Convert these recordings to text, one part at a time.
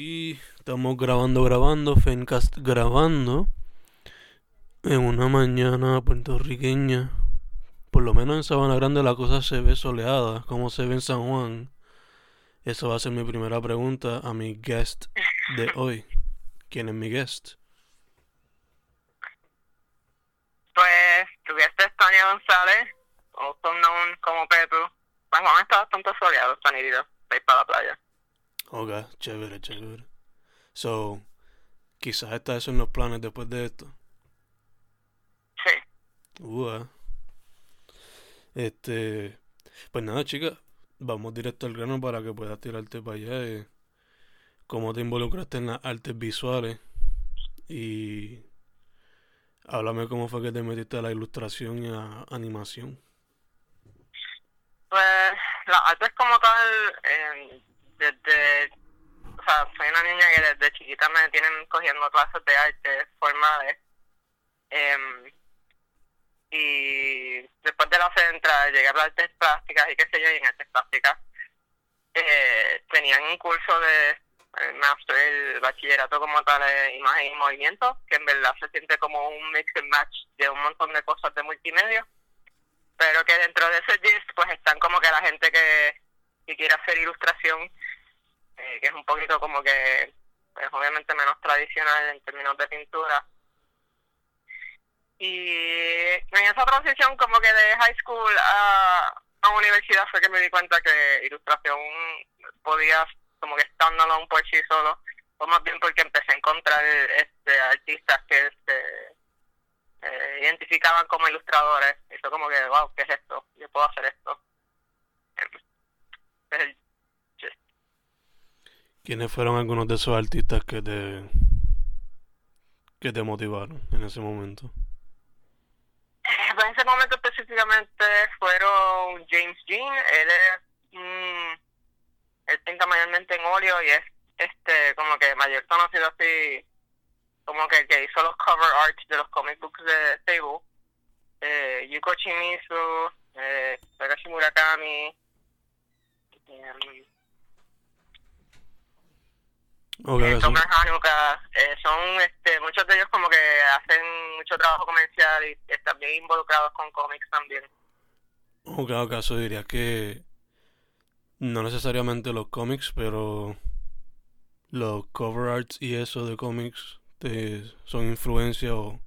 Y estamos grabando, grabando, Fencast grabando en una mañana puertorriqueña. Por lo menos en Sabana Grande la cosa se ve soleada, como se ve en San Juan. Esa va a ser mi primera pregunta a mi guest de hoy. ¿Quién es mi guest? Pues tuviste Tania González, also known como Petru. San Juan está bastante soleado, está nítido, para la playa. Ok, chévere, chévere. So, quizás está eso en los planes después de esto. Sí. Uh, este, pues nada, chica, vamos directo al grano para que puedas tirarte para allá. eh, cómo te involucraste en las artes visuales y háblame cómo fue que te metiste a la ilustración y a animación. Pues las artes como tal, eh, desde, o sea, soy una niña que desde chiquita me tienen cogiendo clases de arte formales. Em, y después de la central llegué a las artes plásticas y qué sé yo, y en artes plásticas eh, tenían un curso de el master, el bachillerato como tal, de imagen y movimiento, que en verdad se siente como un mix and match de un montón de cosas de multimedia, pero que dentro de ese gist pues están como que la gente que, que quiere hacer ilustración, eh, que es un poquito como que, pues obviamente menos tradicional en términos de pintura, y en esa transición como que de high school a, a universidad fue que me di cuenta que ilustración podía como que estándolo por sí solo, o más bien porque empecé a encontrar este artistas que se eh, identificaban como ilustradores. Y fue como que, wow, ¿qué es esto? Yo puedo hacer esto. Es el gist. ¿Quiénes fueron algunos de esos artistas que te que te motivaron en ese momento? Eh, pues en ese momento específicamente fueron James Jean, él es mm, él pinta mayormente en óleo y es este como que mayor conocido así como que que hizo los cover art de los comic books de Table eh, Yuko Shimizu eh, Takashi Murakami em, Ok, eh, eso- Tomer Hanuka, eh, son este, muchos de ellos como que hacen mucho trabajo comercial y están bien involucrados con cómics también. Ok, acaso dirías que no necesariamente los cómics, pero los cover arts y eso de cómics te son influencia o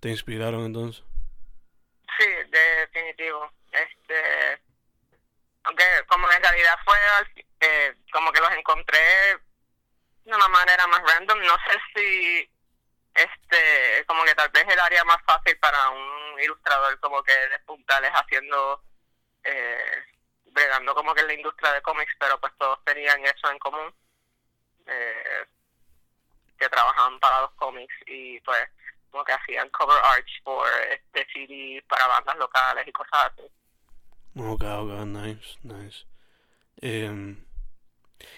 te inspiraron entonces. Sí, definitivo. Este, aunque como en realidad fue eh, como que los encontré de una manera más random, no sé si este como que tal vez el área más fácil para un ilustrador como que despuntar es haciendo eh, bregando como que en la industria de cómics, pero pues todos tenían eso en común. Eh, que trabajaban para los cómics y pues como que hacían cover arts por este CD para bandas locales y cosas así. Ok, ok, nice, nice. Em,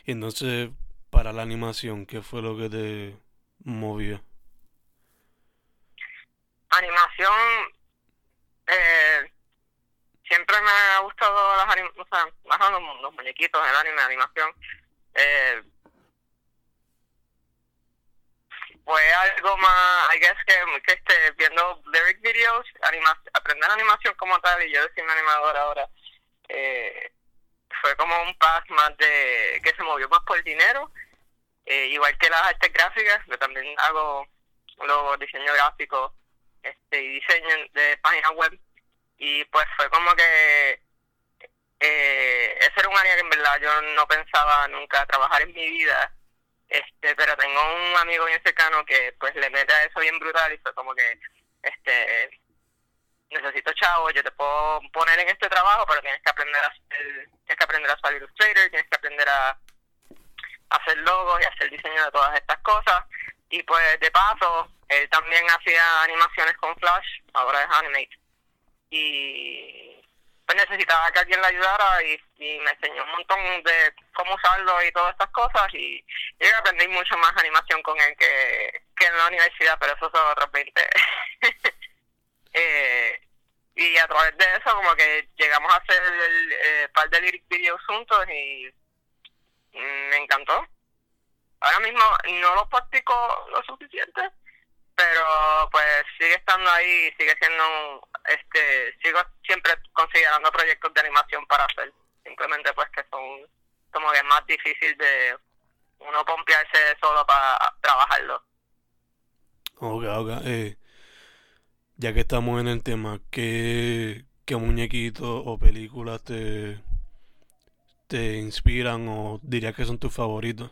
entonces, para la animación, ¿qué fue lo que te movió? Animación, eh, siempre me ha gustado las o sea, más los, los muñequitos, el anime, animación. Eh, fue algo más, I guess que, que este, viendo lyric videos, anima aprender animación como tal y yo decirme animador ahora, eh, fue como un paso más de, que se movió más por el dinero, eh, igual que las artes gráficas, yo también hago los diseños gráficos este, y diseño de páginas web, y pues fue como que eh, ese era un área que en verdad yo no pensaba nunca trabajar en mi vida, este pero tengo un amigo bien cercano que pues le mete a eso bien brutal y fue como que este necesito chavo yo te puedo poner en este trabajo pero tienes que aprender a hacer tienes que aprender a usar Illustrator tienes que aprender a hacer logos y hacer diseño de todas estas cosas. Y pues de paso, él también hacía animaciones con Flash, ahora es Animate. Y pues necesitaba que alguien le ayudara y, me enseñó un montón de cómo usarlo y todas estas cosas. Y yo aprendí mucho más animación con él que, que en la universidad, pero eso son otros 20. Eh, y a través de eso como que llegamos a hacer el, eh, par de lyric videos juntos y me encantó. Ahora mismo no lo practico lo suficiente, pero pues sigue estando ahí, sigue siendo, este, sigo siempre considerando proyectos de animación para hacer. Simplemente pues que son como que más difícil de uno pompearse solo para trabajarlo. Ok, ok. Eh, ya que estamos en el tema, ¿qué, qué muñequitos o películas te, te inspiran o dirías que son tus favoritos?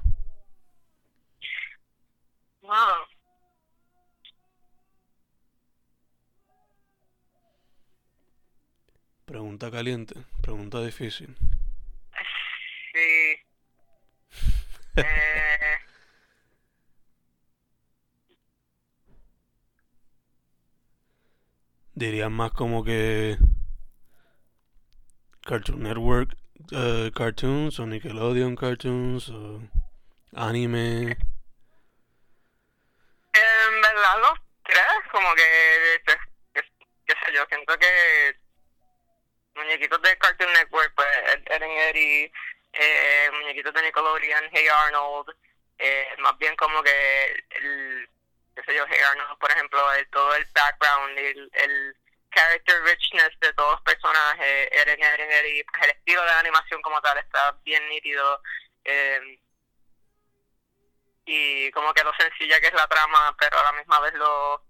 Wow. Pregunta caliente, pregunta difícil. Sí. eh, Dirían más como que Cartoon Network uh, cartoons o Nickelodeon cartoons o anime. En verdad los tres, como que, qué, sé yo, siento que muñequitos de Cartoon Network, pues Eren Eddie, eh, muñequitos de Nickelodeon, Hey Arnold, eh, más bien como que el qué sé yo, por ejemplo, el, todo el background, el, el character richness de todos los personajes, Eren, Eren, Eren, el estilo de animación como tal está bien nítido. Eh, y como que lo sencilla que es la trama, pero a la misma vez lo,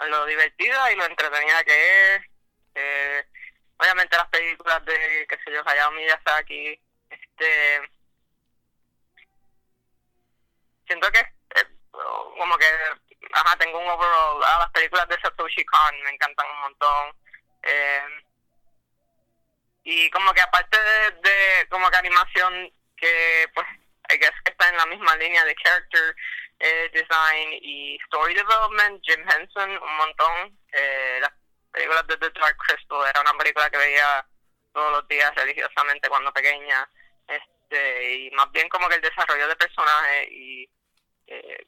lo divertida y lo entretenida que es. Eh, obviamente las películas de, qué sé yo, Hayao Miyazaki, este... Siento que como que, ajá, tengo un overall. Ah, las películas de Satoshi Kon me encantan un montón. Eh, y como que aparte de, como que animación que, pues, I guess que está en la misma línea de character eh, design y story development, Jim Henson, un montón. Eh, las películas de The Dark Crystal era una película que veía todos los días religiosamente cuando pequeña. Este, y más bien como que el desarrollo de personajes y eh,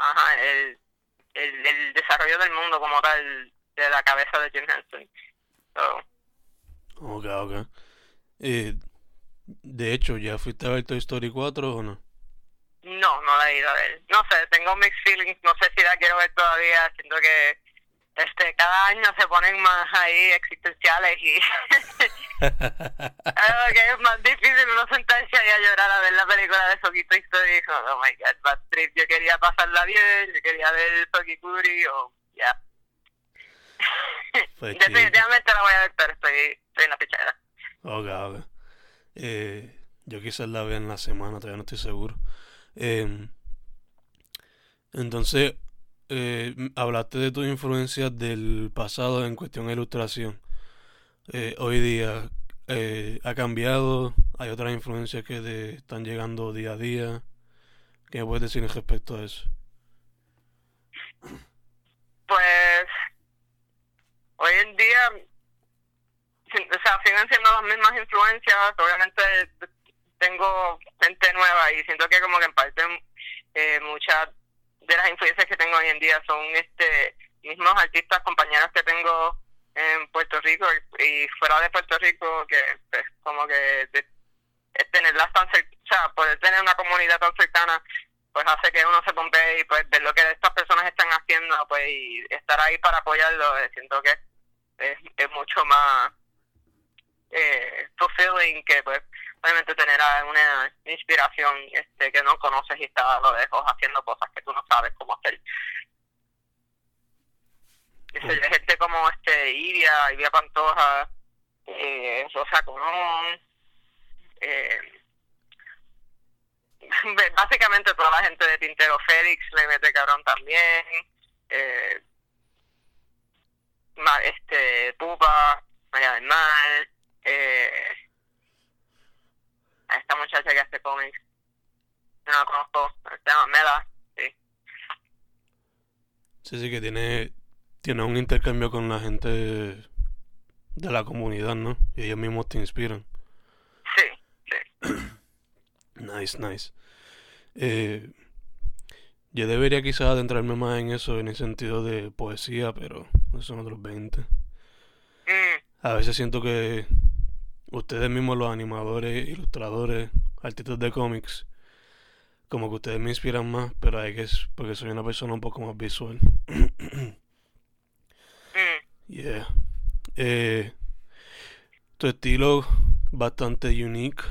ajá, el, el, desarrollo del mundo como tal de la cabeza de Jim Henson. Ok, ok. Eh, de hecho, ¿ya fuiste a ver Toy Story 4 o no? No, no la he ido a ver. No sé, tengo mixed feelings, no sé si la quiero ver todavía, siento que este cada año se ponen más ahí existenciales y es más difícil uno sentarse ahí a llorar a ver la película de Soquito y dijo, oh my god, quería pasarla bien, yo quería ver Sokikuri o ya. Pues Definitivamente la voy a ver, pero estoy, estoy en la pichera. Ok, ok. Eh, yo quizás la vea en la semana, todavía no estoy seguro. Eh, entonces, eh, hablaste de tus influencias del pasado en cuestión de ilustración. Eh, hoy día eh, ha cambiado, hay otras influencias que te están llegando día a día. ¿Qué puedes decir respecto a eso? Pues hoy en día, o sea, siguen siendo las mismas influencias. Obviamente tengo gente nueva y siento que como que en parte eh, muchas de las influencias que tengo hoy en día son este mismos artistas, compañeros que tengo en Puerto Rico y, fuera de Puerto Rico, que pues, como que de, tenerlas tan o sea, poder tener una comunidad tan cercana, pues hace que uno se pompe y pues ver lo que estas personas están haciendo, pues y estar ahí para apoyarlo, eh, siento que es, es mucho más eh, fulfilling que pues obviamente tener una inspiración este que no conoces y está a lo lejos haciendo cosas que tú no sabes cómo hacer. gente como este Iria, Iria Pantoja, eh, Rosa Colón, eh, básicamente toda la gente de Tintero Félix le mete cabrón también, eh, este Pupa, María del Mar, eh, esta muchacha que hace cómics, no la conozco, se llama Mela, sí. Sí, sí, que tiene, tiene un intercambio con la gente de la comunidad, ¿no? Y ellos mismos te inspiran. Sí, nice, nice. Eh, yo debería quizás adentrarme más en eso, en el sentido de poesía, pero no son otros 20. Mm, A veces siento que ustedes mismos, los animadores, ilustradores, artistas de cómics, como que ustedes me inspiran más, pero hay que es porque soy una persona un poco más visual. mm. yeah. Eh, tu estilo bastante unique.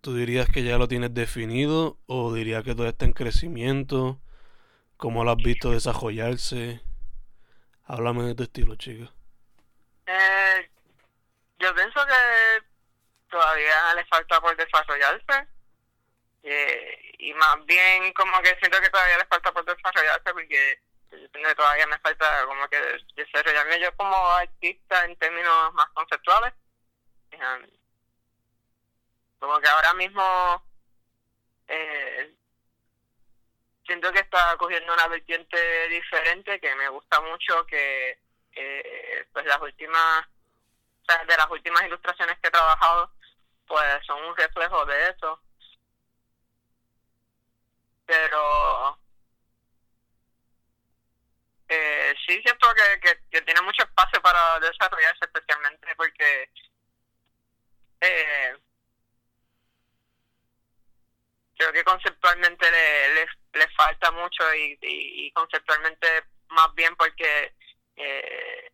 ¿Tú dirías que ya lo tienes definido o dirías que todo está en crecimiento? ¿Cómo lo has visto desarrollarse? Háblame de tu estilo, chica. Eh, yo pienso que todavía le falta por desarrollarse. Eh, y más bien como que siento que todavía le falta por desarrollarse porque todavía me falta como que desarrollarme yo como artista en términos más conceptuales. Um, como que ahora mismo eh, siento que está cogiendo una vertiente diferente que me gusta mucho que eh, pues las últimas o sea, de las últimas ilustraciones que he trabajado pues son un reflejo de eso. Pero eh, sí siento que, que tiene mucho espacio para desarrollarse especialmente porque eh, creo que conceptualmente le, le, falta mucho y, conceptualmente más bien porque eh,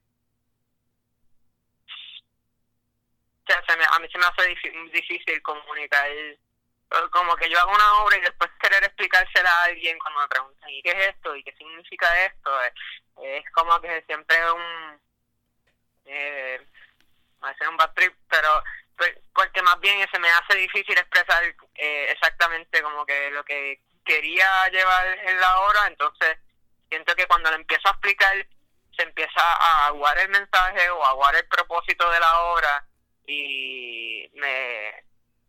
se me, a mí se me hace difí- difícil comunicar eh, como que yo hago una obra y después querer explicársela a alguien cuando me preguntan ¿y qué es esto? ¿y qué significa esto? es, es como que siempre un eh, va a ser un bad trip pero porque más bien se me hace difícil expresar eh, exactamente como que lo que quería llevar en la obra entonces siento que cuando lo empiezo a explicar se empieza a aguar el mensaje o a aguar el propósito de la obra y me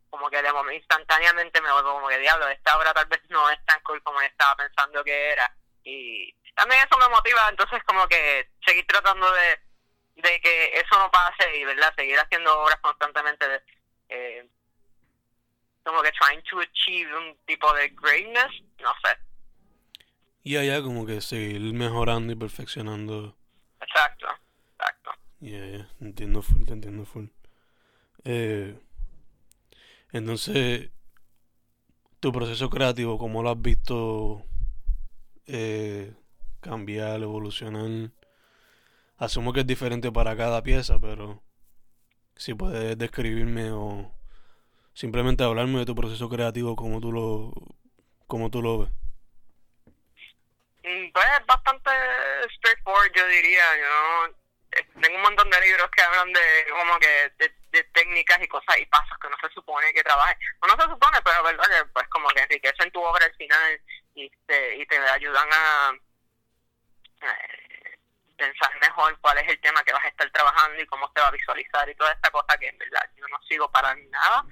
como que de momento instantáneamente me vuelvo como que diablo esta obra tal vez no es tan cool como estaba pensando que era y también eso me motiva entonces como que seguir tratando de de que eso no pase y verdad seguir haciendo obras constantemente de, eh, como que trying to achieve un tipo de greatness no sé Y allá como que seguir mejorando y perfeccionando. exacto exacto Yeah, yeah, entiendo full, te entiendo full. Eh, entonces, tu proceso creativo, ¿cómo lo has visto eh, cambiar, evolucionar? Asumo que es diferente para cada pieza, pero si puedes describirme o simplemente hablarme de tu proceso creativo, cómo tú lo, cómo tú lo ves. Mm, Pues es bastante straightforward, yo diría. Yo eh, tengo un montón de libros que hablan de como que de, técnicas y cosas y pasos que no se supone que trabajen. O no se supone, pero verdad que pues como que enriquecen tu obra al final y te, y te ayudan a pensar mejor cuál es el tema que vas a estar trabajando y cómo se va a visualizar y toda esta cosa que en verdad yo no sigo para nada.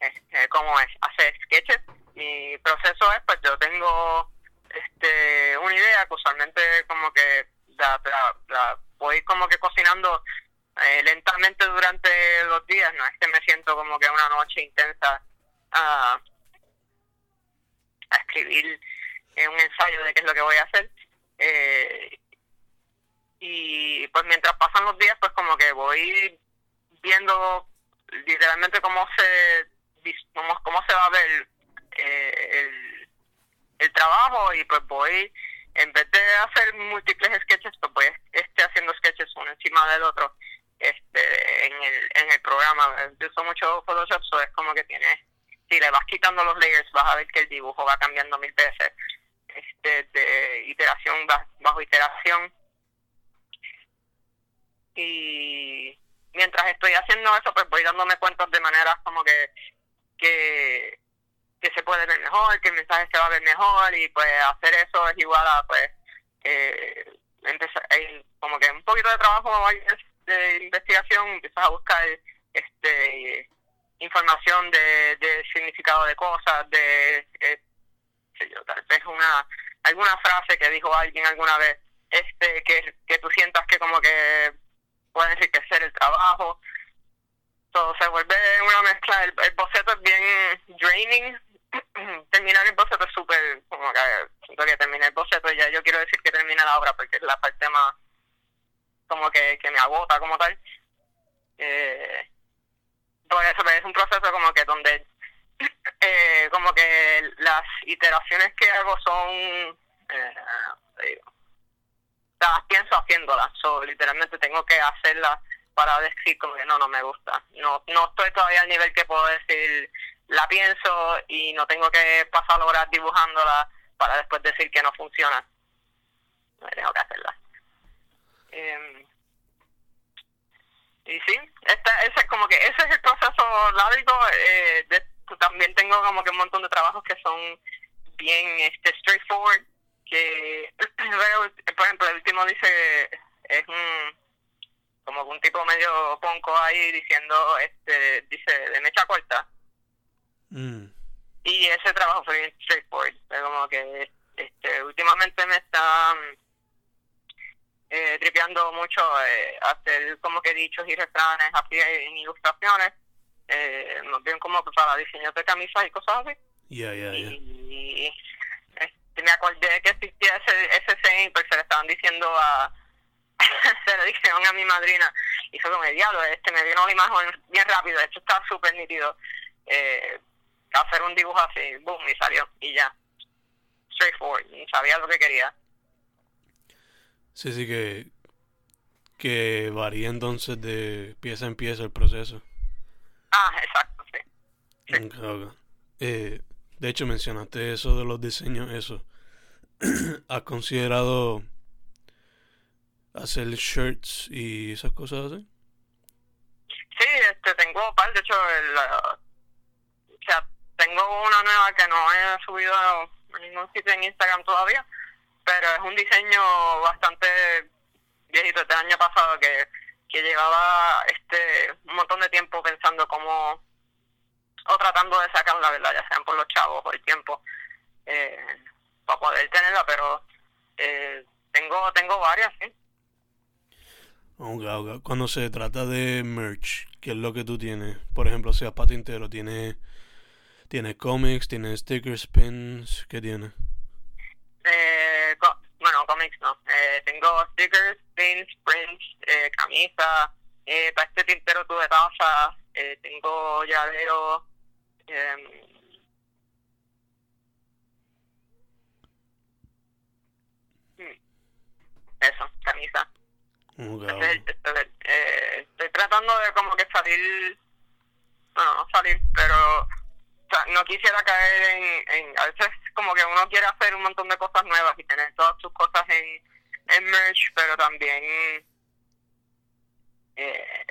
Este, como es hacer sketches. Mi proceso es, pues yo tengo este una idea que usualmente como que la, la, voy como que cocinando eh, lentamente durante los días, no es que me siento como que una noche intensa a, a escribir un ensayo de qué es lo que voy a hacer. Eh, y pues mientras pasan los días, pues como que voy viendo literalmente cómo se cómo, cómo se va a ver eh, el, el trabajo y pues voy en vez de hacer múltiples sketches pues voy este haciendo sketches uno encima del otro este en el en el programa. Yo uso mucho Photoshop so es como que tienes si le vas quitando los layers vas a ver que el dibujo va cambiando mil veces este de iteración ba- bajo iteración y mientras estoy haciendo eso pues voy dándome cuenta de maneras como que que que se puede ver mejor, que el mensaje se va a ver mejor y pues hacer eso es igual a pues eh, eh, como que un poquito de trabajo de investigación, empiezas a buscar este información de, de significado de cosas, de, eh, yo, tal vez una, alguna frase que dijo alguien alguna vez, este, que, que tú sientas que como que puede enriquecer el trabajo. Todo se vuelve una mezcla, el, el boceto es bien draining, terminar el boceto es súper, como que siento que terminé el boceto y ya yo quiero decir que termine la obra porque es la parte más, como que, que me agota como tal. Eh, por eso es un proceso como que donde eh, como que las iteraciones que hago son eh, las pienso haciéndolas so, literalmente tengo que hacerlas para decir como que no no me gusta no no estoy todavía al nivel que puedo decir la pienso y no tengo que pasar horas dibujándola para después decir que no funciona tengo que hacerla eh, y sí, esta, ese es como que ese es el proceso largo. Eh, de, también tengo como que un montón de trabajos que son bien este straightforward. Que, por ejemplo, el último dice es un como un tipo medio ponco ahí diciendo, este dice de mecha corta. Mm. Y ese trabajo fue bien straightforward. Como que este últimamente me está eh, tripeando mucho eh, hacer como que dichos y refranes así en ilustraciones, eh, más bien como para diseños de camisas y cosas así. Y, me acordé que existía ese, ese saying, porque se le estaban diciendo a, se lo dijeron a mi madrina, y fue como el diablo, este me vino la imagen bien rápido, esto está súper nítido, eh, hacer un dibujo así, boom, y salió, y ya, straightforward, y sabía lo que quería. Sí, sí, que, que varía entonces de pieza en pieza el proceso. Ah, exacto, sí. Eh, de hecho, mencionaste eso de los diseños, eso. ¿Has considerado hacer shirts y esas cosas así? Sí, este, tengo par, de hecho, el, o sea, tengo una nueva que no he subido a ningún sitio en Instagram todavía, pero es un diseño bastante viejito este año pasado que, que llevaba este un montón de tiempo pensando cómo o tratando de sacar la verdad ya sean por los chavos o el tiempo eh, para poder tenerla pero eh, tengo tengo varias sí Cuando se trata de merch, ¿qué es lo que tú tienes? Por ejemplo, seas patintero, ¿tienes, ¿tienes cómics, tienes stickers, pins? ¿Qué tienes? Eh, bueno, cómics no. Eh, tengo stickers, pins, prints, eh, camisa. Eh, para este tintero tuve taza. Eh, tengo llavero. Eh, eso, camisa. eh, estoy tratando de como que salir, bueno, no salir, pero no quisiera caer en, en, a veces como que uno quiere hacer un montón de cosas nuevas y tener todas sus cosas en, en merch, pero también eh,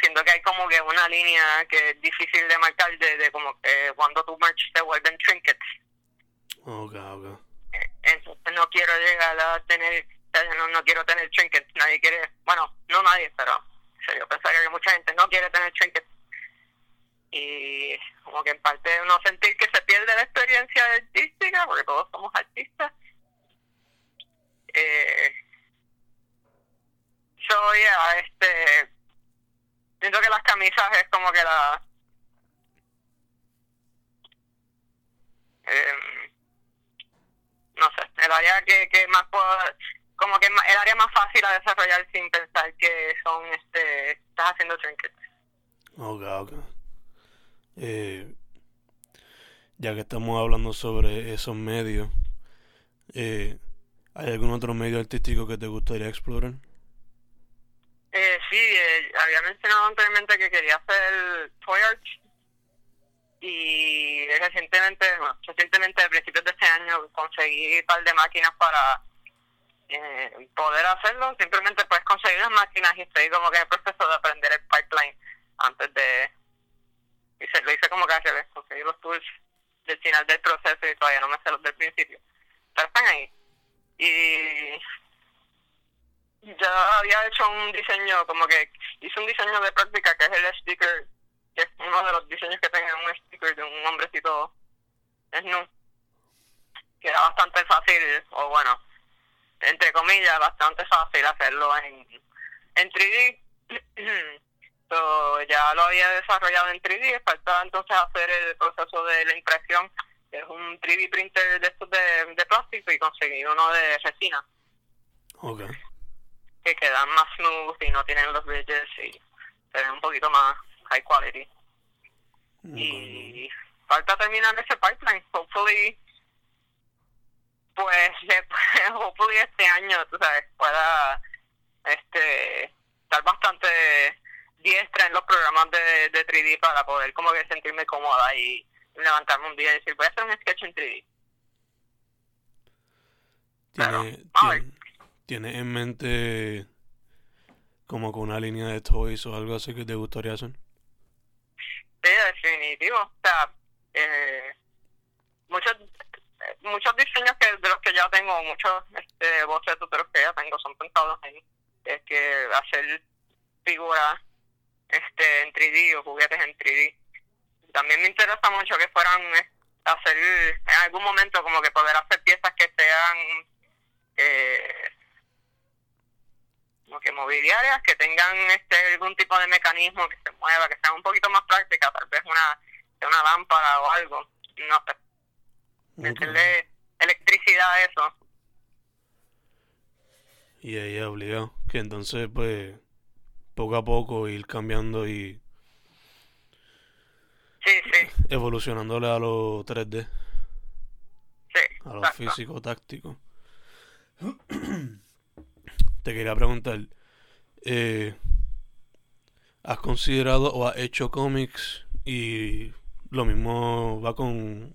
siento que hay como que una línea que es difícil de marcar de, de como que cuando tu merch se vuelven trinkets. Okay. Eh, entonces no quiero llegar a tener, no, no quiero tener trinkets, nadie quiere, bueno, no nadie, pero yo pensaría que mucha gente no quiere tener trinkets y como que en parte uno sentir que se pierde la experiencia artística, porque todos somos artistas. Eh, so, yeah, este, siento que las camisas es como que la... Eh, no sé, el área que, que más puedo, como que el área más fácil a desarrollar sin pensar que son, este, estás haciendo trinkets. Ok, ok. Eh, ya que estamos hablando sobre esos medios, eh, ¿hay algún otro medio artístico que te gustaría explorar? Eh, sí, eh, había mencionado anteriormente que quería hacer toy art y recientemente, bueno, recientemente a principios de este año conseguí un par de máquinas para eh, poder hacerlo. Simplemente puedes conseguir las máquinas y estoy como que en el proceso de aprender el pipeline antes de lo hice como que hace conseguí los tools del final del proceso y todavía no me sé los del principio. Pero están ahí. Y ya había hecho un diseño, como que hice un diseño de práctica que es el sticker que es uno de los diseños que tenía un sticker de un hombrecito Snoop, que era bastante fácil, o bueno, entre comillas, bastante fácil hacerlo en, en 3D. so, ya lo había desarrollado en 3D, faltaba entonces hacer el proceso de la impresión, que es un 3D printer de estos de, de plástico y conseguir uno de resina. Ok. Que quedan más smooth y no tienen los bridges y se ven un poquito más high quality. Y falta terminar ese pipeline. Hopefully, pues, hopefully este año, tú sabes, pueda este estar bastante diestra en los programas de, de 3D para poder como que sentirme cómoda y levantarme un día y decir, voy a hacer un sketch en 3D. ¿Tiene, tiene, ¿Tiene en mente como con una línea de toys o algo así que te gustaría hacer? Sí, definitivo. O sea, eh, muchos muchos diseños que de los que ya tengo, muchos este, bocetos de los que ya tengo son pensados en es que hacer figuras este en 3D o juguetes en 3D. También me interesa mucho que fueran eh, hacer en algún momento como que poder hacer piezas que sean eh, como que mobiliarias, que tengan este algún tipo de mecanismo que se mueva, que sea un poquito más práctica, tal vez una, una lámpara o algo, no sé. Meterle electricidad a eso. Y ahí obligado. Que entonces, pues, poco a poco ir cambiando y. Sí, sí. Evolucionándole a lo 3D. Sí. A lo físico táctico. Te quería preguntar. Eh, ¿Has considerado o has hecho cómics y lo mismo va con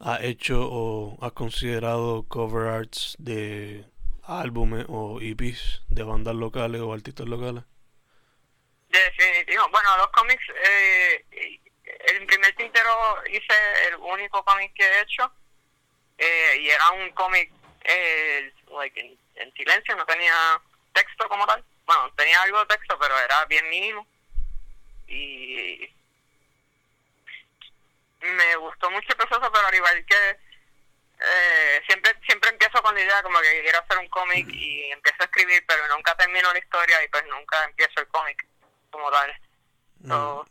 ¿Has hecho o has considerado cover arts de álbumes o EPs de bandas locales o artistas locales? Definitivo. Bueno, los cómics, eh, el primer tintero hice el único cómic que he hecho eh, y era un cómic eh, like en, silencio, no tenía texto como tal. Bueno, tenía algo de texto, pero era bien mínimo. Y me gustó mucho el proceso, pero al igual que eh, siempre siempre empiezo con la idea como que quiero hacer un cómic y empiezo a escribir, pero nunca termino la historia y pues nunca empiezo el cómic como tal. So,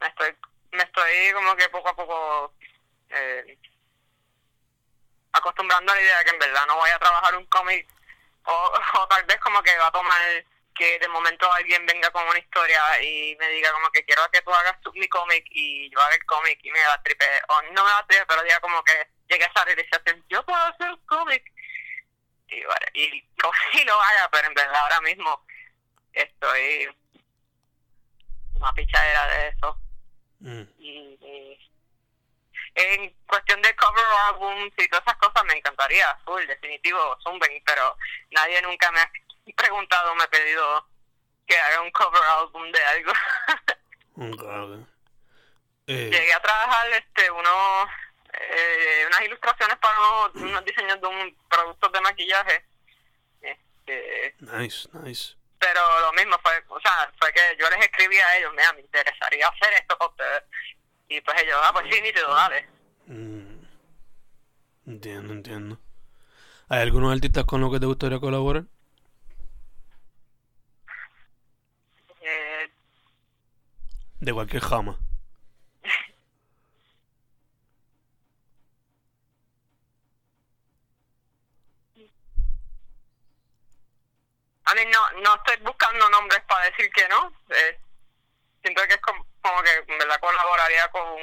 me estoy me estoy como que poco a poco eh, acostumbrando a la idea de que en verdad no voy a trabajar un cómic o, o tal vez como que va a tomar que de momento alguien venga con una historia y me diga como que quiero que tú hagas mi cómic y yo haga el cómic y me da tripe, o no me da tripe, pero diga como que llegue a esa realización, yo puedo hacer un cómic. Y, bueno, y, y lo haga, pero en verdad ahora mismo estoy una pichadera de eso. Mm. Y, en cuestión de cover albums y todas esas cosas me encantaría, full, definitivo, Zumben, pero nadie nunca me ha preguntado, me ha pedido que haga un cover album de algo. Eh, Llegué a trabajar este unos eh, unas ilustraciones para unos, unos diseños de un productos de maquillaje. Este, nice, nice. Pero lo mismo fue, o sea, fue que yo les escribí a ellos, mira, me interesaría hacer esto para ustedes. Y pues ellos, ah, pues sí, nítido, dale. Mm, entiendo, entiendo. ¿Hay algunos artistas con los que te gustaría colaborar? Eh, de cualquier jama. a mí no, no estoy buscando nombres para decir que no. Eh, siento que es como, como que en verdad colaboraría con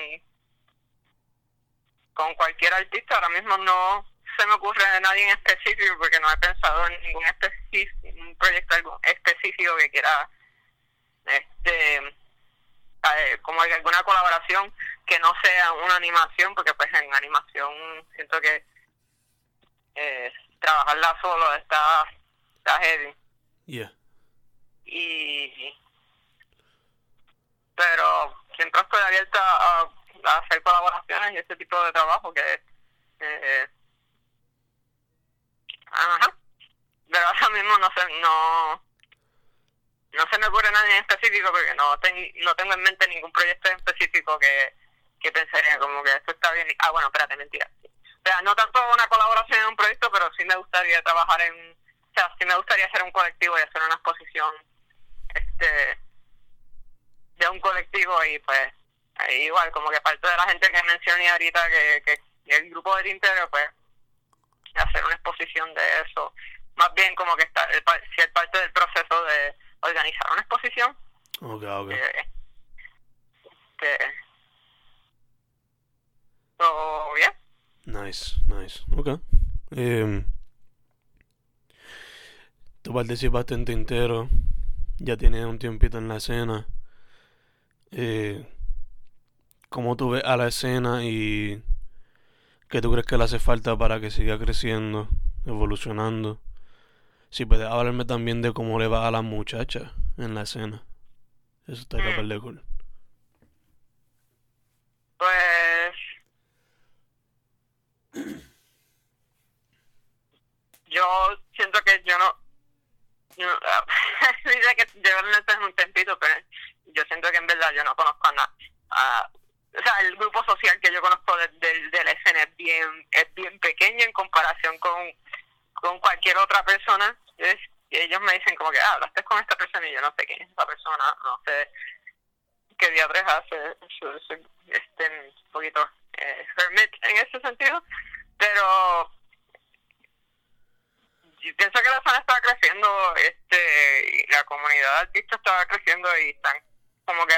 con cualquier artista. Ahora mismo no se me ocurre de nadie en específico porque no he pensado en ningún un proyecto algo específico que quiera este eh, como alguna colaboración que no sea una animación porque pues en animación siento que eh, trabajarla solo está está heavy yeah. y pero estoy abierta a, a hacer colaboraciones y ese tipo de trabajo que eh, ajá pero ahora mismo no sé no no se me ocurre nada en específico porque no, no tengo en mente ningún proyecto en específico que, que pensaría como que esto está bien. Ah, bueno, espérate, mentira. O sea, no tanto una colaboración en un proyecto, pero sí me gustaría trabajar en... O sea, sí me gustaría hacer un colectivo y hacer una exposición este de un colectivo y pues igual como que parte de la gente que mencioné ahorita que, que el grupo de Tintero pues hacer una exposición de eso. Más bien como que está si es parte del proceso de organizar una exposición. Ok ok. Eh, este, so yeah nice nice. Ok. Eh, tú participaste en Tintero. Ya tienes un tiempito en la escena eh, cómo tú ves a la escena y qué tú crees que le hace falta para que siga creciendo, evolucionando. Si puedes hablarme también de cómo le va a la muchacha en la escena. Eso está mm. de cool. Pues yo siento que yo no, yo, dice que llevar un tempito, pero yo siento que en verdad yo no conozco a nada. o sea, el grupo social que yo conozco del de, escena es bien, es bien pequeño en comparación con, con cualquier otra persona. Es, ellos me dicen como que, ah, hablaste con esta persona y yo no sé quién es esa persona, no sé qué diablos hace, este, un poquito eh, hermit en ese sentido, pero yo pienso que la zona estaba creciendo, este, y la comunidad de artistas estaba creciendo y están como que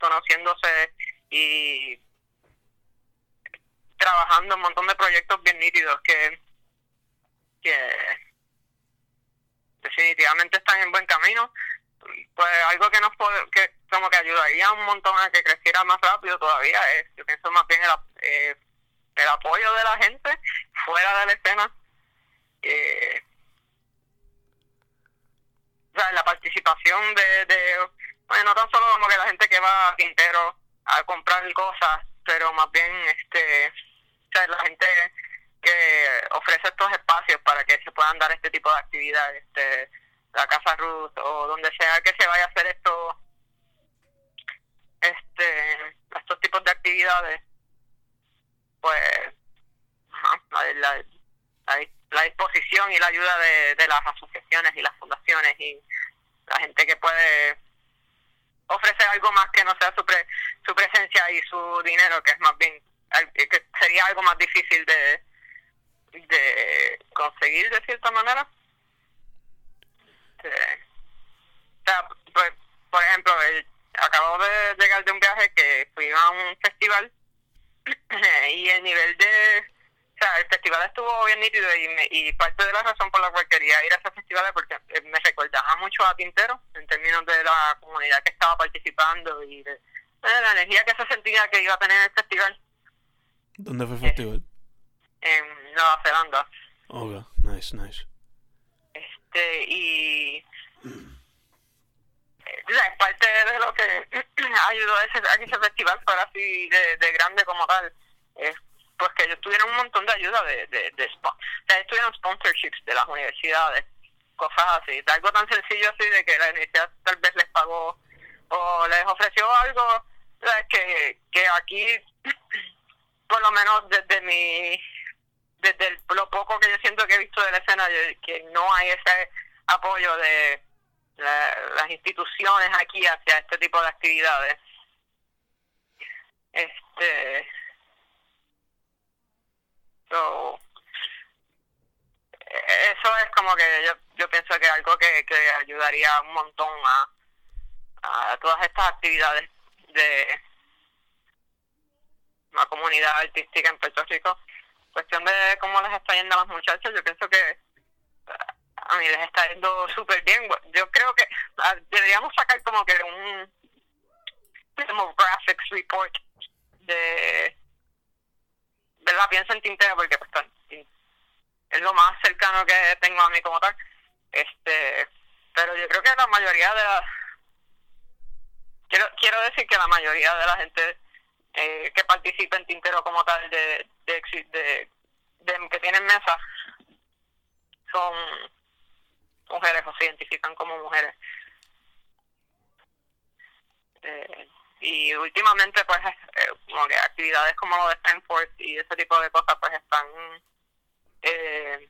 conociéndose y trabajando un montón de proyectos bien nítidos que, que definitivamente están en buen camino. Pues algo que nos puede, que como que ayudaría un montón a que creciera más rápido todavía es yo pienso más bien el, eh, el apoyo de la gente fuera de la escena eh, o sea, la participación de, de bueno, no tan solo como que la gente que va a Quintero a comprar cosas, pero más bien este, la gente que ofrece estos espacios para que se puedan dar este tipo de actividades, este, la Casa Ruth o donde sea que se vaya a hacer esto, este, estos tipos de actividades, pues la, la, disposición y la ayuda de las asociaciones y las fundaciones y la gente que puede ofrecer algo más que no sea su, su presencia y su dinero, que es más bien, que sería algo más difícil de, de conseguir de cierta manera. Eh, pues, por ejemplo, acabo de llegar de un viaje que fui a un festival y el nivel de el festival estuvo bien nítido y, y parte de la razón por la cual quería ir a ese festival es porque eh, me recordaba mucho a Tintero en términos de la comunidad que estaba participando y de, la energía que se sentía que iba a tener el festival. ¿Dónde fue el festival? En Nueva Zelanda. Ok, nice, nice. Este, y... Eh, es parte de lo que ayudó a, ese, a que ese festival fuera así de, de grande como tal. Es pues que ellos tuvieron un montón de ayuda de, de, de o sea, tuvieron sponsorships de las universidades, cosas así, algo tan sencillo así de que la universidad tal vez les pagó o les ofreció algo que, que aquí, por lo menos desde mi, desde lo poco que yo siento que he visto de la escena, que no hay ese apoyo de las instituciones aquí hacia este tipo de actividades. Este So, eso es como que yo, yo pienso que algo que, que ayudaría un montón a, a todas estas actividades de la comunidad artística en Puerto Rico. Cuestión de cómo les está yendo a las muchachas, yo pienso que a mí les está yendo súper bien. Yo creo que deberíamos sacar como que un demographics report de ¿verdad? Pienso en Tintero porque pues, es lo más cercano que tengo a mí como tal. Este, pero yo creo que la mayoría de la... Quiero, quiero decir que la mayoría de la gente eh, que participa en Tintero como tal de, de, de, de que tienen mesa son mujeres o se identifican como mujeres. Y últimamente pues eh, como que actividades como lo de Stanford y ese tipo de cosas pues están eh,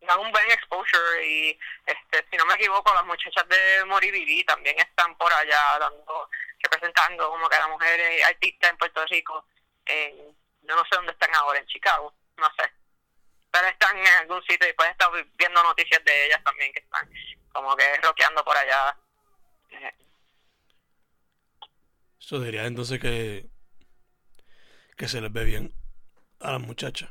dan un buen exposure y este si no me equivoco las muchachas de Moribibi también están por allá dando representando como que las mujeres artistas en Puerto Rico en, yo no sé dónde están ahora en Chicago no sé. Pero están en algún sitio y he estado viendo noticias de ellas también que están como que roqueando por allá. Eh, eso diría entonces que que se les ve bien a las muchachas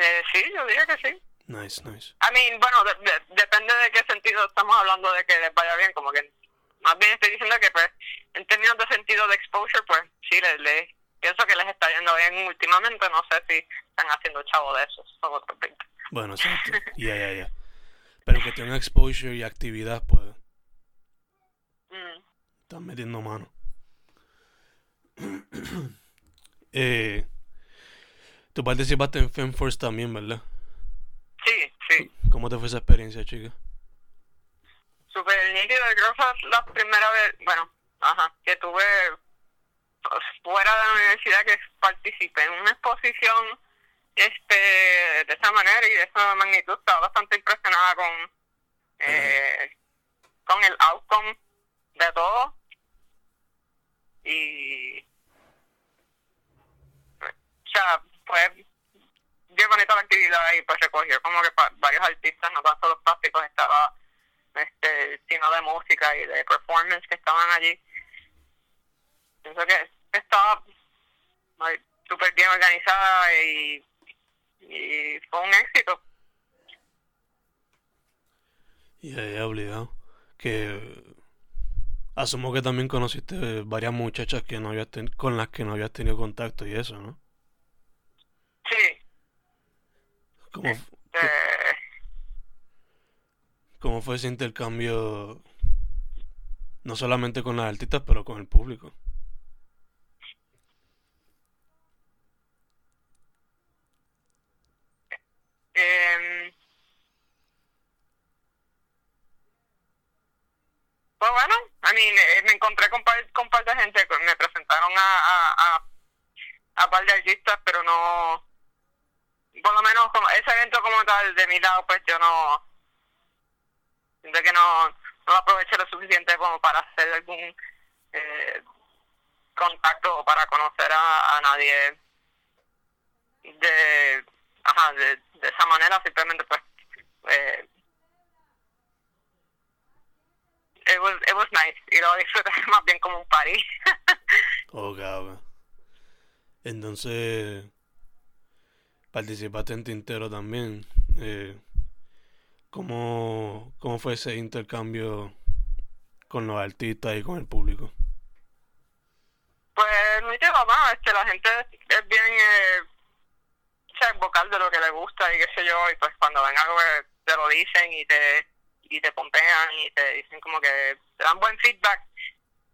eh, sí, yo diría que sí. Nice, nice. I mean, bueno, depende de qué sentido estamos hablando de que les vaya bien, como que más bien estoy diciendo que pues en términos de sentido de exposure, pues sí, les, les pienso que les está yendo bien últimamente, no sé si están haciendo chavo de esos, son otros 20. Bueno, exacto, ya, ya, ya. Pero que tengan exposure y actividad, pues... Mm. Están metiendo mano. eh... Tú participaste en FemForce también, ¿verdad? Sí, sí. ¿Cómo te fue esa experiencia, chica? Súper nítido. Creo que fue la primera vez, bueno, ajá, que tuve pues, fuera de la universidad que participé en una exposición este de esa manera y de esa magnitud. Estaba bastante impresionada con, eh, con el outcome de todo. Y. O sea, fue bien bonita la actividad y pues recogió como que varios artistas, no tan solo plásticos, estaba este sino de música y de performance que estaban allí. Pienso que estaba súper bien organizada y, y fue un éxito. Y ahí obligado. Que asumo que también conociste varias muchachas que no habías con las que no habías tenido contacto y eso, ¿no? ¿Cómo, este, ¿Cómo fue ese intercambio? No solamente con las artistas, pero con el público. Eh, pues mí eh, me encontré con par, con par de gente, me presentaron a, a, a, a par de artistas, pero no por lo menos como ese evento como tal de mi lado pues yo no siento que no no aproveché lo suficiente como para hacer algún eh, contacto o para conocer a, a nadie de ajá de esa manera simplemente pues eh, it was it was nice más bien como un party oh cabrón entonces participaste en Tintero también. Eh, ¿cómo, ¿Cómo fue ese intercambio con los artistas y con el público? Pues muy más, este, la gente es bien eh, vocal de lo que le gusta y qué sé yo, y pues cuando ven algo te lo dicen y te y te pompean y te dicen como que te dan buen feedback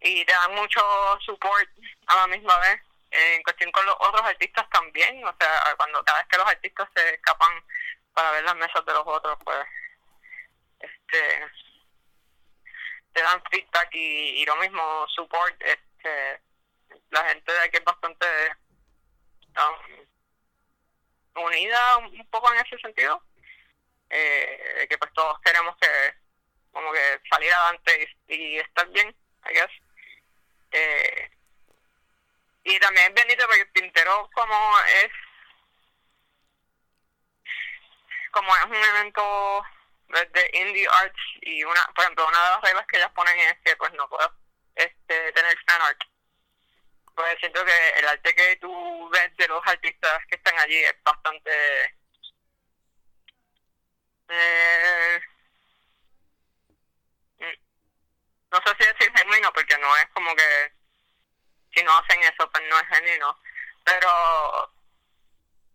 y te dan mucho support a la misma vez en cuestión con los otros artistas también, o sea, cuando cada vez que los artistas se escapan para ver las mesas de los otros, pues este te dan feedback y, lo mismo support, este la gente de aquí es bastante um, unida un poco en ese sentido, eh, que pues todos queremos que como que salir adelante y, estar bien, I guess. Eh, y también es bonito porque Tintero como es como es un evento de indie arts y una por ejemplo una de las reglas que ellas ponen es que pues no puedo este tener fan art. Pues siento que el arte que tú ves de los artistas que están allí es bastante eh, mm, no sé si decir genuino porque no es como que si no hacen eso, pues no es genuino. Pero,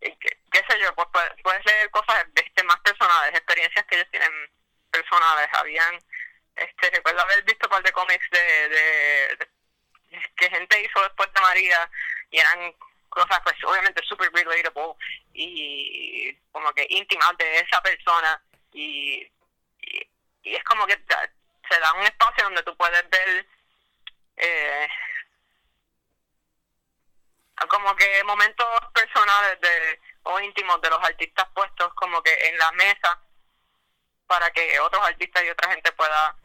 qué, sé yo, pues puedes leer cosas este, más personales, experiencias que ellos tienen personales. Habían, este recuerdo haber visto un par de cómics de, de, que gente hizo después de María y eran cosas pues obviamente super relatable y como que íntimas de esa persona y, y, es como que se da un espacio donde tú puedes ver eh, como que momentos personales de o íntimos de los artistas puestos como que en la mesa para que otros artistas y otra gente pueda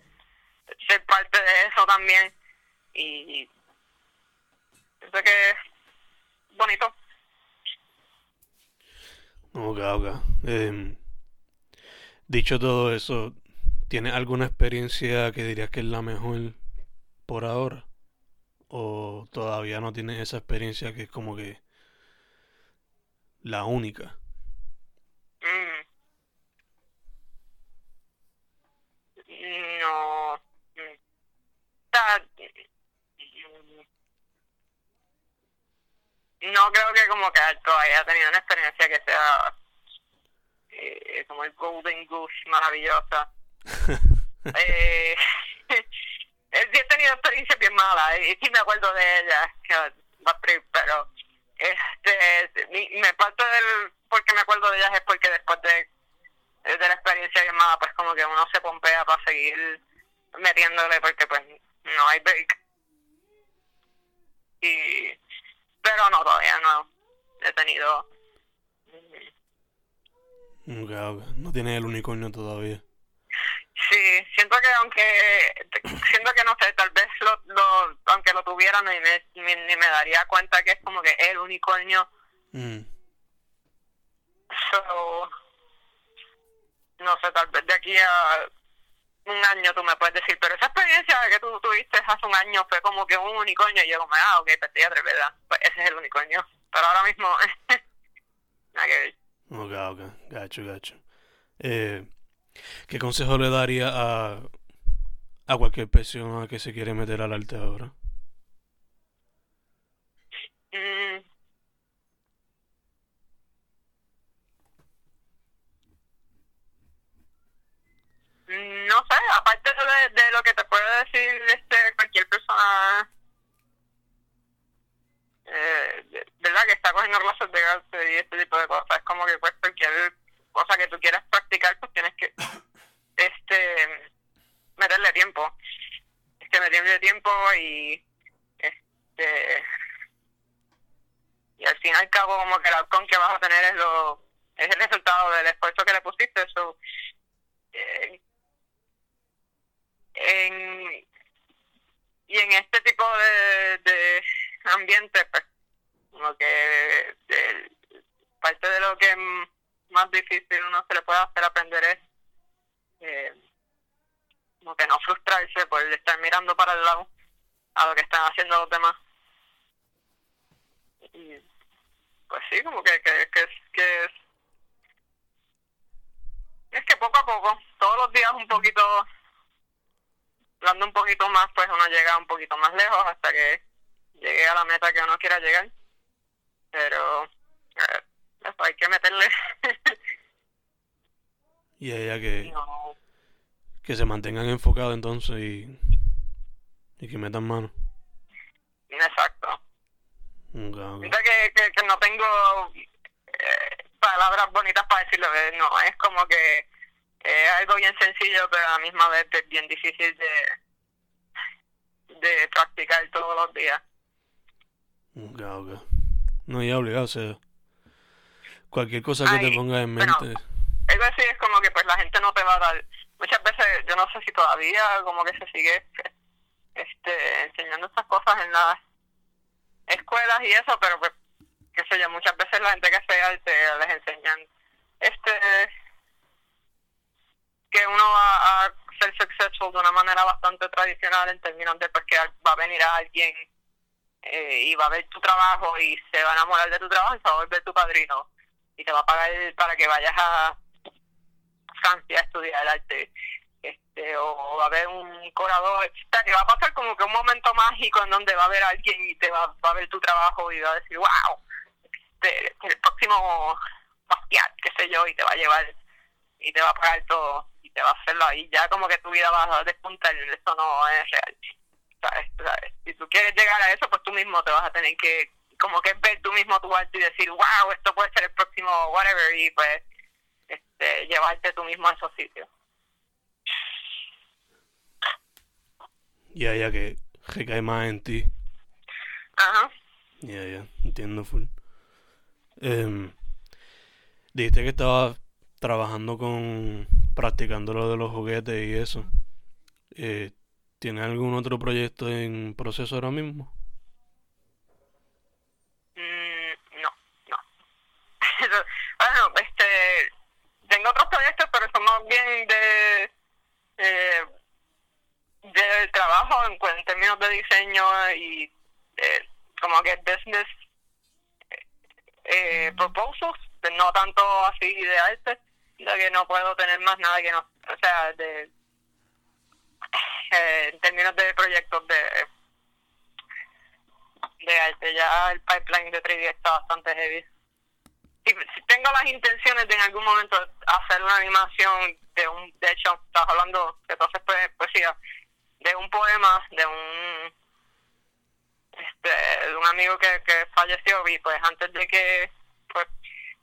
ser parte de eso también y pienso que es bonito Ok, ok. Eh, dicho todo eso, ¿tienes alguna experiencia que dirías que es la mejor por ahora? ¿O todavía no tienes esa experiencia que es como que la única? Mm. No. No creo que como que todavía tenido una experiencia que sea eh, como el Golden Goose maravillosa. eh, he tenido experiencias bien malas y sí me acuerdo de ellas, pero este me parte del porque me acuerdo de ellas es porque después de, de la experiencia bien mala pues como que uno se pompea para seguir metiéndole porque pues no hay break y pero no todavía no he tenido mm, Ok, ok. No tienes el unicornio todavía. Sí, siento que aunque, siento que no sé, tal vez lo, lo aunque lo tuviera ni me, ni, ni me daría cuenta que es como que el unicornio, Mm. so, no sé, tal vez de aquí a un año tú me puedes decir, pero esa experiencia que tú tuviste hace un año fue como que un unicornio y yo como, ah, ok, pues de verdad, pues ese es el unicornio, pero ahora mismo, nada que ver. Ok, ok. Gacho, gacho. Eh, ¿qué consejo le daría a, a cualquier persona que se quiere meter al arte ahora? Mm. No sé, aparte de, de lo que te puede decir este cualquier persona, eh, de- ¿verdad? Que está cogiendo clases de arte y este tipo de cosas, es como que pues cualquier cosa que tú quieras practicar, pues tienes que este meterle tiempo. Es que meterle tiempo y este y al fin y al cabo como que el outcome que vas a tener es lo es el resultado del esfuerzo que le pusiste eso eh, en y en este tipo de, de ambiente pues como que de- parte de lo que más difícil uno se le puede hacer aprender es eh, como que no frustrarse por estar mirando para el lado a lo que están haciendo los demás. Y pues sí como que que, que, es- que es es que poco a poco todos los días un poquito dando un poquito más pues uno llega un poquito más lejos hasta que llegue a la meta que uno quiera llegar. Pero eh, hay que meterle Y ella que, no que se mantengan enfocados entonces y, y que metan mano. exacto ok. Siento que, que, que no tengo eh, palabras bonitas para decirlo, eh, no, es como que es algo bien sencillo, pero a la misma vez es bien difícil de, de practicar todos los días. Ok, ok. No, ya obligado, o sea, cualquier cosa que te pongas en bueno. mente. Algo así es como que pues la gente no te va a dar, muchas veces yo no sé si todavía como que se sigue este enseñando estas cosas en las escuelas y eso, pero pues qué sé yo, muchas veces la gente que hace arte les enseñan este que uno va a ser successful de una manera bastante tradicional en términos de pues que va a venir a alguien eh, y va a ver tu trabajo y se va a enamorar de tu trabajo y se va a volver tu padrino y te va a pagar para que vayas a Francia a estudiar arte este o va a haber un curador o sea que va a pasar como que un momento mágico en donde va a haber alguien y te va, a ver tu trabajo y va a decir wow este, el próximo Basquiat qué sé yo y te va a llevar y te va a pagar todo y te va a hacerlo ahí ya como que tu vida va a despuntar eso no es real ¿sabes? ¿sabes? si tú quieres llegar a eso pues tú mismo te vas a tener que como que ver tú mismo tu arte y decir wow esto puede ser el próximo whatever y pues este llevarte tú mismo a esos sitios Ya, ya que recae más en ti. Ajá. Ya, ya, entiendo full. Em, dijiste que estabas trabajando con, practicando lo de los juguetes y eso. Eh, ¿Tienes algún otro proyecto en proceso ahora mismo? Mm, no, no. bueno, este, tengo otros proyectos, pero son más de, eh, de trabajo en, en términos de diseño y eh, como que business eh, proposals, no tanto así de arte, de que no puedo tener más nada que no, o sea, de eh, en términos de proyectos de de arte, ya el pipeline de 3D está bastante heavy. Y si tengo las intenciones de en algún momento hacer una animación de un, de hecho, estás hablando que entonces pues, poesía, de un poema, de un este, de un amigo que, que falleció y pues antes de que pues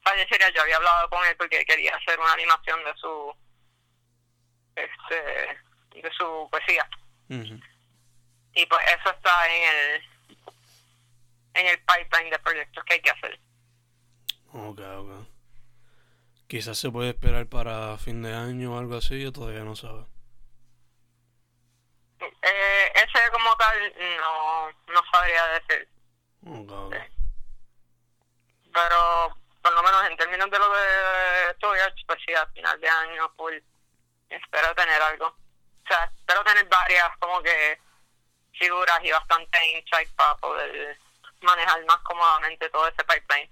falleciera yo había hablado con él porque quería hacer una animación de su este de su poesía. Y pues eso está en el en el pipeline de proyectos que hay que hacer Ok, ok. Quizás se puede esperar para fin de año o algo así, o todavía no sabe. eh, ese como tal no no sabría decir Ok, ok. pero por lo menos en términos de lo de estudiar pues sí al final de año full espero tener algo o sea espero tener varias como que figuras y bastante insight para poder manejar más cómodamente todo ese pipeline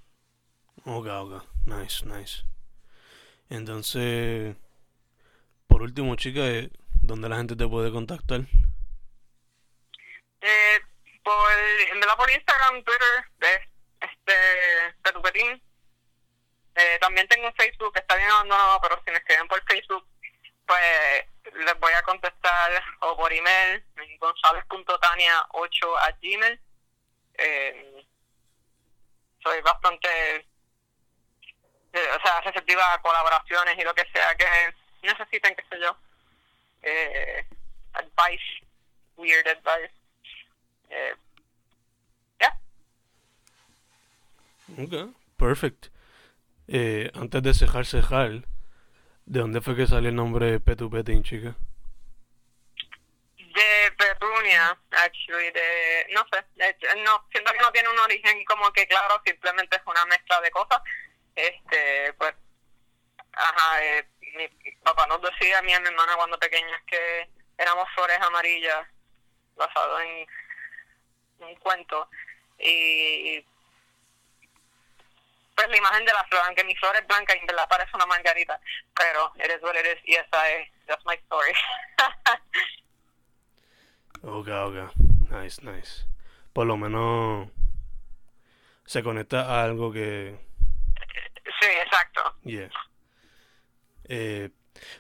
Ok, ok. Nice, nice. Entonces, por último, chica, eh, ¿dónde la gente te puede contactar? Eh, por, en verdad por Instagram, Twitter, eh, este, Petupetín. Eh, también tengo un Facebook está bien abandonado, pero si me escriben por Facebook, pues les voy a contestar o por email en gonzález.tania8 a gmail. Eh, soy bastante, o sea, receptiva a colaboraciones y lo que sea que necesiten, qué sé yo. Eh, advice, weird advice. Eh, ya. Ok, perfect. Eh, antes de cejar, cejar, ¿de dónde fue que salió el nombre Petu Petín, chica? De Petunia, actually, de, no sé, de- no, siento que no tiene un origen como que claro, simplemente es una mezcla de cosas. Este, pues, ajá, eh, mi papá nos decía a mí y a mi hermana cuando pequeñas que éramos flores amarillas, basado en un cuento, y pues la imagen de la flor, aunque mi flor es blanca y en verdad parece una margarita, pero is what it is, y esa es, that's my story. Ok, ok. Nice, nice. Por lo menos se conecta a algo que... sí, exacto. Yeah. Eh,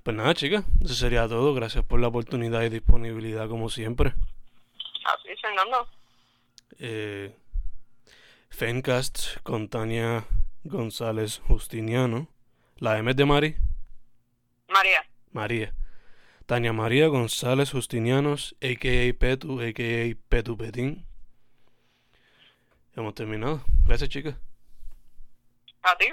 pues nada, chica, eso sería todo. Gracias por la oportunidad y disponibilidad como siempre. Así, Fernando. Eh, Fencast con Tania González Justiniano. La M es de Mari. María. María. Tania María González Justinianos, a.k.a. Petu, a.k.a. Petu Petín. Hemos terminado. Gracias, chicas. A ti.